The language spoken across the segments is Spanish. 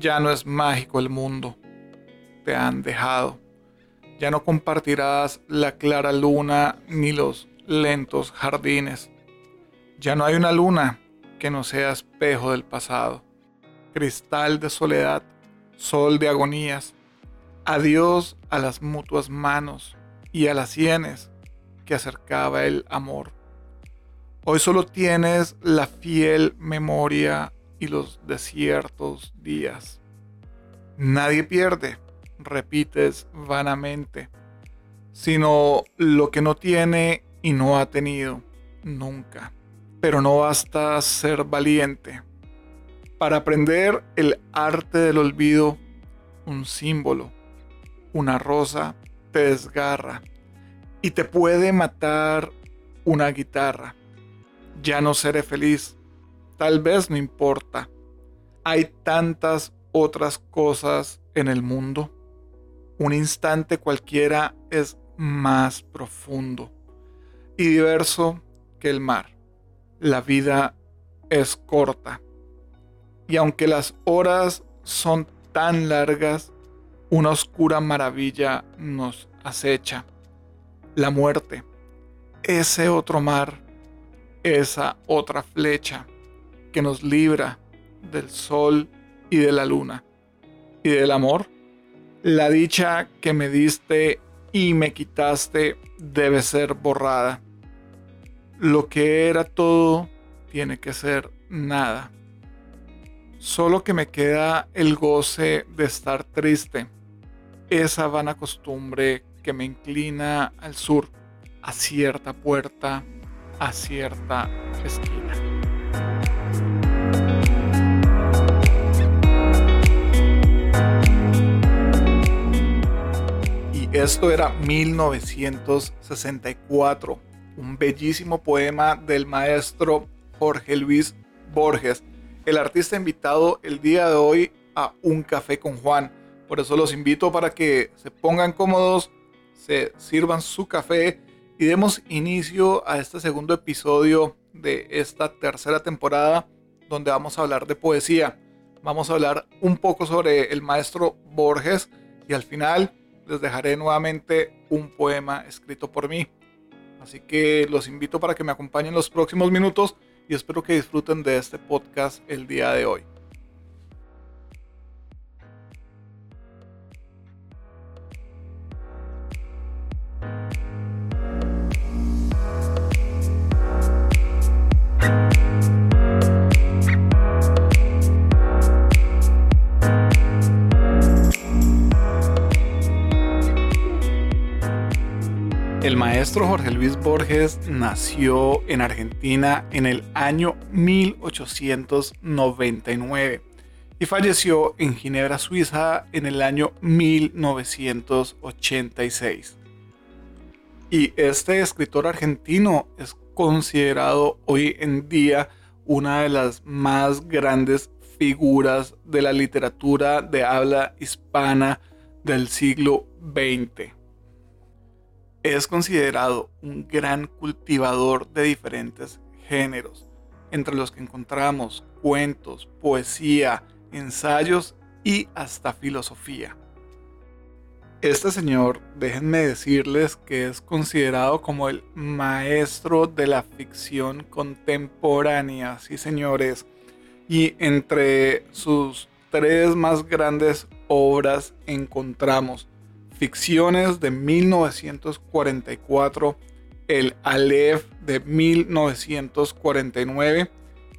Ya no es mágico el mundo. Te han dejado. Ya no compartirás la clara luna ni los lentos jardines. Ya no hay una luna que no sea espejo del pasado. Cristal de soledad, sol de agonías. Adiós a las mutuas manos y a las sienes que acercaba el amor. Hoy solo tienes la fiel memoria y los desiertos días. Nadie pierde, repites vanamente, sino lo que no tiene y no ha tenido nunca. Pero no basta ser valiente. Para aprender el arte del olvido, un símbolo, una rosa, te desgarra y te puede matar una guitarra. Ya no seré feliz Tal vez no importa. Hay tantas otras cosas en el mundo. Un instante cualquiera es más profundo y diverso que el mar. La vida es corta. Y aunque las horas son tan largas, una oscura maravilla nos acecha. La muerte, ese otro mar, esa otra flecha que nos libra del sol y de la luna. Y del amor, la dicha que me diste y me quitaste debe ser borrada. Lo que era todo tiene que ser nada. Solo que me queda el goce de estar triste, esa vana costumbre que me inclina al sur, a cierta puerta, a cierta esquina. Esto era 1964, un bellísimo poema del maestro Jorge Luis Borges, el artista invitado el día de hoy a Un Café con Juan. Por eso los invito para que se pongan cómodos, se sirvan su café y demos inicio a este segundo episodio de esta tercera temporada donde vamos a hablar de poesía. Vamos a hablar un poco sobre el maestro Borges y al final les dejaré nuevamente un poema escrito por mí. Así que los invito para que me acompañen los próximos minutos y espero que disfruten de este podcast el día de hoy. Maestro Jorge Luis Borges nació en Argentina en el año 1899 y falleció en Ginebra, Suiza en el año 1986. Y este escritor argentino es considerado hoy en día una de las más grandes figuras de la literatura de habla hispana del siglo XX es considerado un gran cultivador de diferentes géneros, entre los que encontramos cuentos, poesía, ensayos y hasta filosofía. Este señor, déjenme decirles que es considerado como el maestro de la ficción contemporánea, sí señores, y entre sus tres más grandes obras encontramos Ficciones de 1944, El Aleph de 1949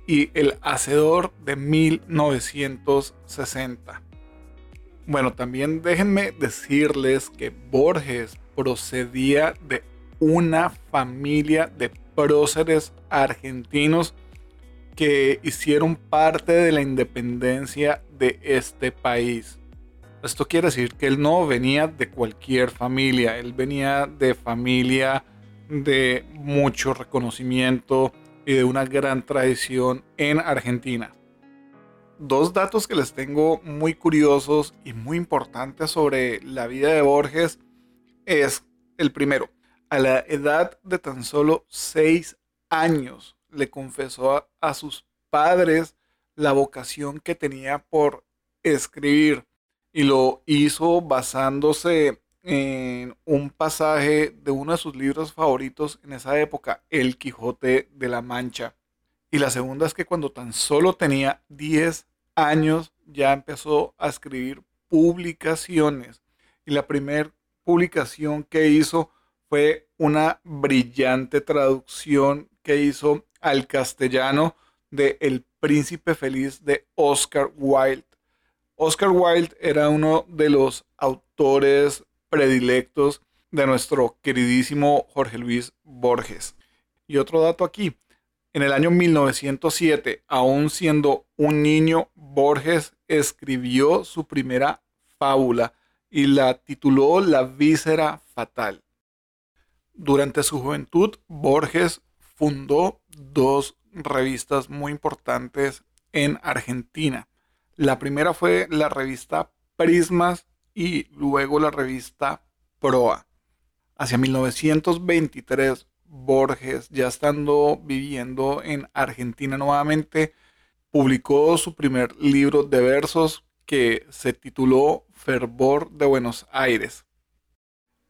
y El Hacedor de 1960. Bueno, también déjenme decirles que Borges procedía de una familia de próceres argentinos que hicieron parte de la independencia de este país. Esto quiere decir que él no venía de cualquier familia, él venía de familia de mucho reconocimiento y de una gran tradición en Argentina. Dos datos que les tengo muy curiosos y muy importantes sobre la vida de Borges es el primero. A la edad de tan solo seis años le confesó a, a sus padres la vocación que tenía por escribir y lo hizo basándose en un pasaje de uno de sus libros favoritos en esa época, El Quijote de la Mancha. Y la segunda es que cuando tan solo tenía 10 años ya empezó a escribir publicaciones. Y la primera publicación que hizo fue una brillante traducción que hizo al castellano de El Príncipe Feliz de Oscar Wilde. Oscar Wilde era uno de los autores predilectos de nuestro queridísimo Jorge Luis Borges. Y otro dato aquí, en el año 1907, aún siendo un niño, Borges escribió su primera fábula y la tituló La víscera fatal. Durante su juventud, Borges fundó dos revistas muy importantes en Argentina. La primera fue la revista Prismas y luego la revista Proa. Hacia 1923, Borges, ya estando viviendo en Argentina nuevamente, publicó su primer libro de versos que se tituló Fervor de Buenos Aires.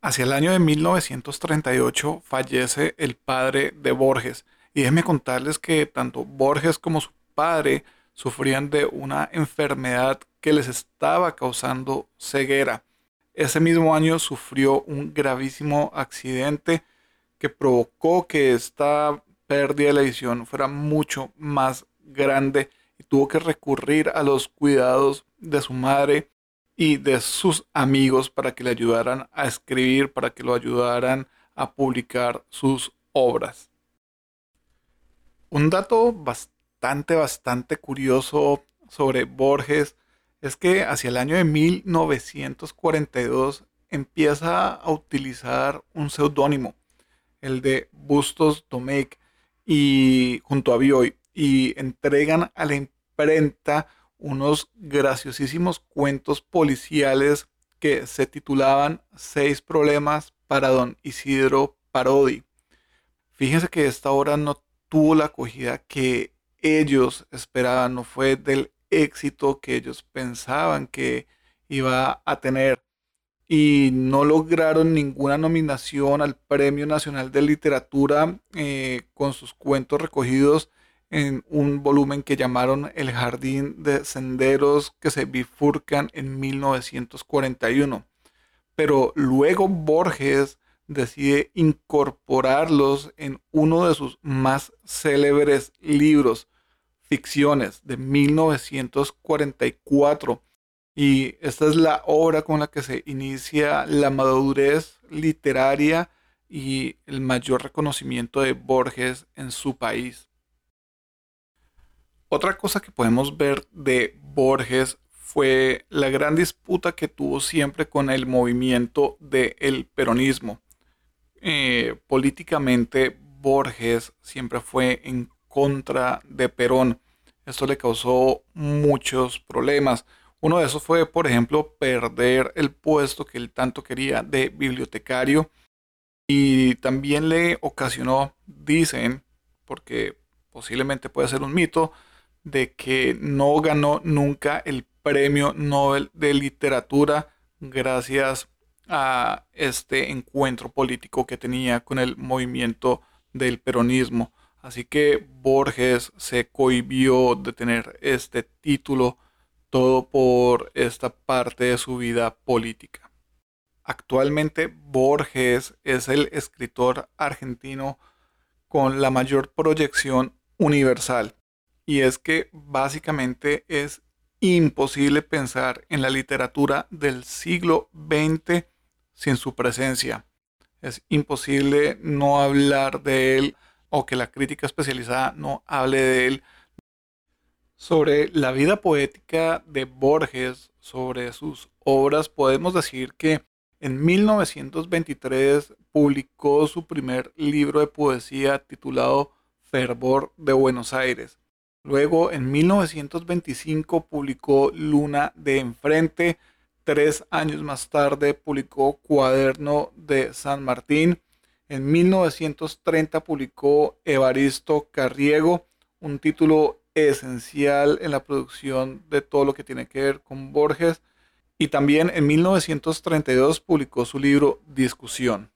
Hacia el año de 1938 fallece el padre de Borges y déjenme contarles que tanto Borges como su padre sufrían de una enfermedad que les estaba causando ceguera. Ese mismo año sufrió un gravísimo accidente que provocó que esta pérdida de la visión fuera mucho más grande y tuvo que recurrir a los cuidados de su madre y de sus amigos para que le ayudaran a escribir, para que lo ayudaran a publicar sus obras. Un dato bastante, bastante curioso sobre Borges es que hacia el año de 1942 empieza a utilizar un seudónimo, el de Bustos Domecq, y junto a Bioy, y entregan a la imprenta unos graciosísimos cuentos policiales que se titulaban Seis problemas para don Isidro Parodi. Fíjense que esta obra no tuvo la acogida que ellos esperaban, no fue del éxito que ellos pensaban que iba a tener y no lograron ninguna nominación al Premio Nacional de Literatura eh, con sus cuentos recogidos en un volumen que llamaron El Jardín de Senderos que se bifurcan en 1941. Pero luego Borges decide incorporarlos en uno de sus más célebres libros, Ficciones, de 1944. Y esta es la obra con la que se inicia la madurez literaria y el mayor reconocimiento de Borges en su país. Otra cosa que podemos ver de Borges fue la gran disputa que tuvo siempre con el movimiento del peronismo. Eh, políticamente, Borges siempre fue en contra de Perón. Esto le causó muchos problemas. Uno de esos fue, por ejemplo, perder el puesto que él tanto quería de bibliotecario. Y también le ocasionó, dicen, porque posiblemente puede ser un mito, de que no ganó nunca el premio Nobel de Literatura gracias a este encuentro político que tenía con el movimiento del peronismo. Así que Borges se cohibió de tener este título todo por esta parte de su vida política. Actualmente Borges es el escritor argentino con la mayor proyección universal y es que básicamente es imposible pensar en la literatura del siglo XX sin su presencia. Es imposible no hablar de él o que la crítica especializada no hable de él. Sobre la vida poética de Borges, sobre sus obras, podemos decir que en 1923 publicó su primer libro de poesía titulado Fervor de Buenos Aires. Luego, en 1925, publicó Luna de Enfrente. Tres años más tarde, publicó Cuaderno de San Martín. En 1930 publicó Evaristo Carriego, un título esencial en la producción de todo lo que tiene que ver con Borges. Y también en 1932 publicó su libro Discusión.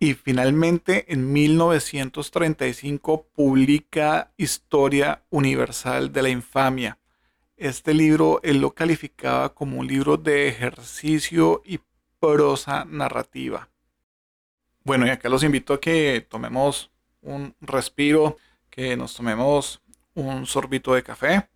Y finalmente en 1935 publica Historia Universal de la Infamia. Este libro él lo calificaba como un libro de ejercicio y prosa narrativa. Bueno, y acá los invito a que tomemos un respiro, que nos tomemos un sorbito de café,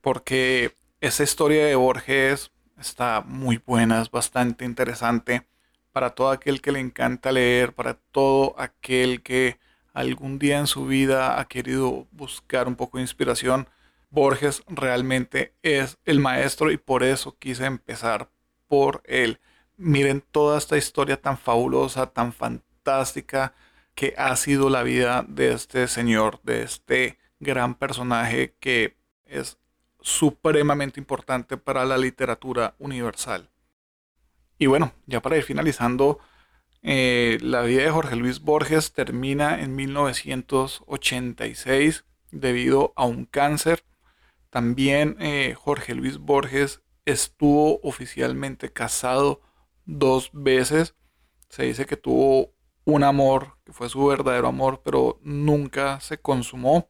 porque esa historia de Borges está muy buena, es bastante interesante para todo aquel que le encanta leer, para todo aquel que algún día en su vida ha querido buscar un poco de inspiración. Borges realmente es el maestro y por eso quise empezar por él miren toda esta historia tan fabulosa, tan fantástica que ha sido la vida de este señor, de este gran personaje que es supremamente importante para la literatura universal. Y bueno, ya para ir finalizando, eh, la vida de Jorge Luis Borges termina en 1986 debido a un cáncer. También eh, Jorge Luis Borges estuvo oficialmente casado dos veces. Se dice que tuvo un amor, que fue su verdadero amor, pero nunca se consumó.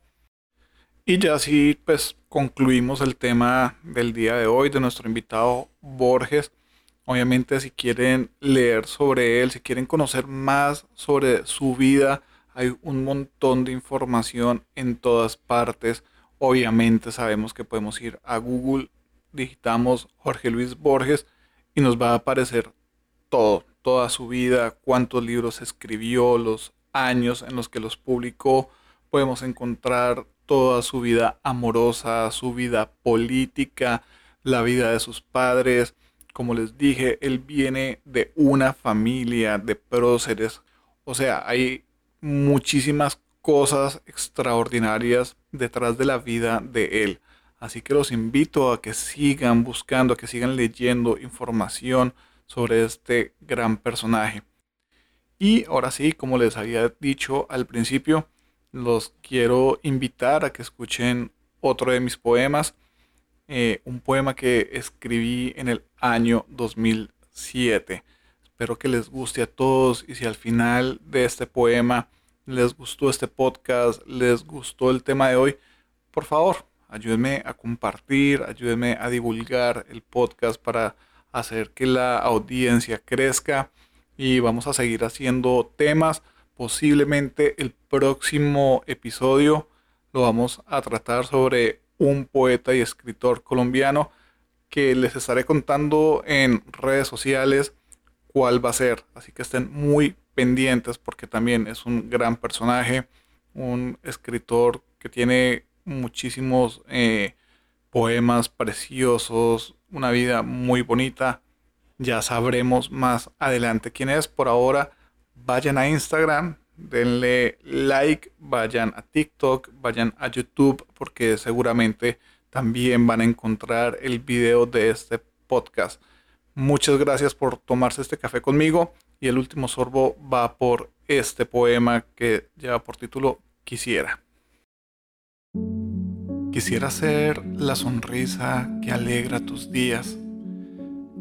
Y ya así pues concluimos el tema del día de hoy de nuestro invitado Borges. Obviamente si quieren leer sobre él, si quieren conocer más sobre su vida, hay un montón de información en todas partes. Obviamente sabemos que podemos ir a Google, digitamos Jorge Luis Borges y nos va a aparecer todo, toda su vida, cuántos libros escribió, los años en los que los publicó. Podemos encontrar toda su vida amorosa, su vida política, la vida de sus padres. Como les dije, él viene de una familia de próceres. O sea, hay muchísimas cosas extraordinarias detrás de la vida de él. Así que los invito a que sigan buscando, a que sigan leyendo información sobre este gran personaje. Y ahora sí, como les había dicho al principio, los quiero invitar a que escuchen otro de mis poemas, eh, un poema que escribí en el año 2007. Espero que les guste a todos y si al final de este poema les gustó este podcast, les gustó el tema de hoy, por favor, ayúdenme a compartir, ayúdenme a divulgar el podcast para hacer que la audiencia crezca y vamos a seguir haciendo temas. Posiblemente el próximo episodio lo vamos a tratar sobre un poeta y escritor colombiano que les estaré contando en redes sociales cuál va a ser. Así que estén muy pendientes porque también es un gran personaje, un escritor que tiene muchísimos eh, poemas preciosos, una vida muy bonita. Ya sabremos más adelante quién es. Por ahora, vayan a Instagram, denle like, vayan a TikTok, vayan a YouTube, porque seguramente también van a encontrar el video de este podcast. Muchas gracias por tomarse este café conmigo y el último sorbo va por este poema que lleva por título Quisiera. Quisiera ser la sonrisa que alegra tus días.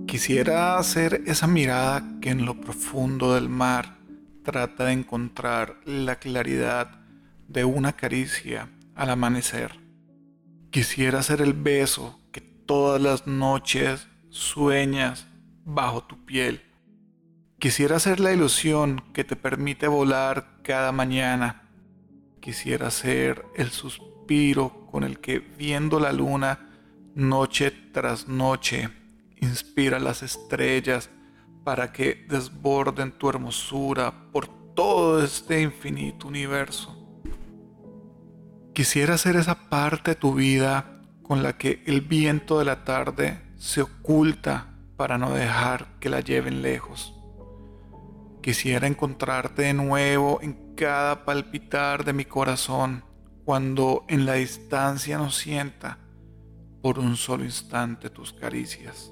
Quisiera ser esa mirada que en lo profundo del mar trata de encontrar la claridad de una caricia al amanecer. Quisiera ser el beso que todas las noches sueñas bajo tu piel. Quisiera ser la ilusión que te permite volar cada mañana. Quisiera ser el suspiro con el que viendo la luna noche tras noche inspira las estrellas para que desborden tu hermosura por todo este infinito universo. Quisiera ser esa parte de tu vida con la que el viento de la tarde se oculta para no dejar que la lleven lejos. Quisiera encontrarte de nuevo en cada palpitar de mi corazón cuando en la distancia no sienta por un solo instante tus caricias.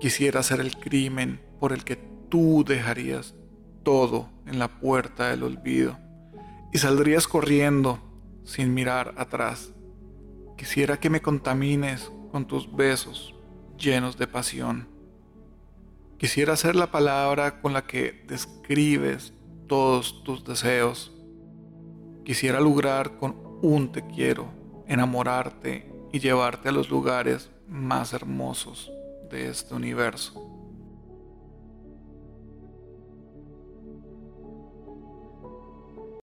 Quisiera ser el crimen por el que tú dejarías todo en la puerta del olvido y saldrías corriendo sin mirar atrás. Quisiera que me contamines con tus besos llenos de pasión. Quisiera ser la palabra con la que describes todos tus deseos. Quisiera lograr con un te quiero, enamorarte y llevarte a los lugares más hermosos de este universo.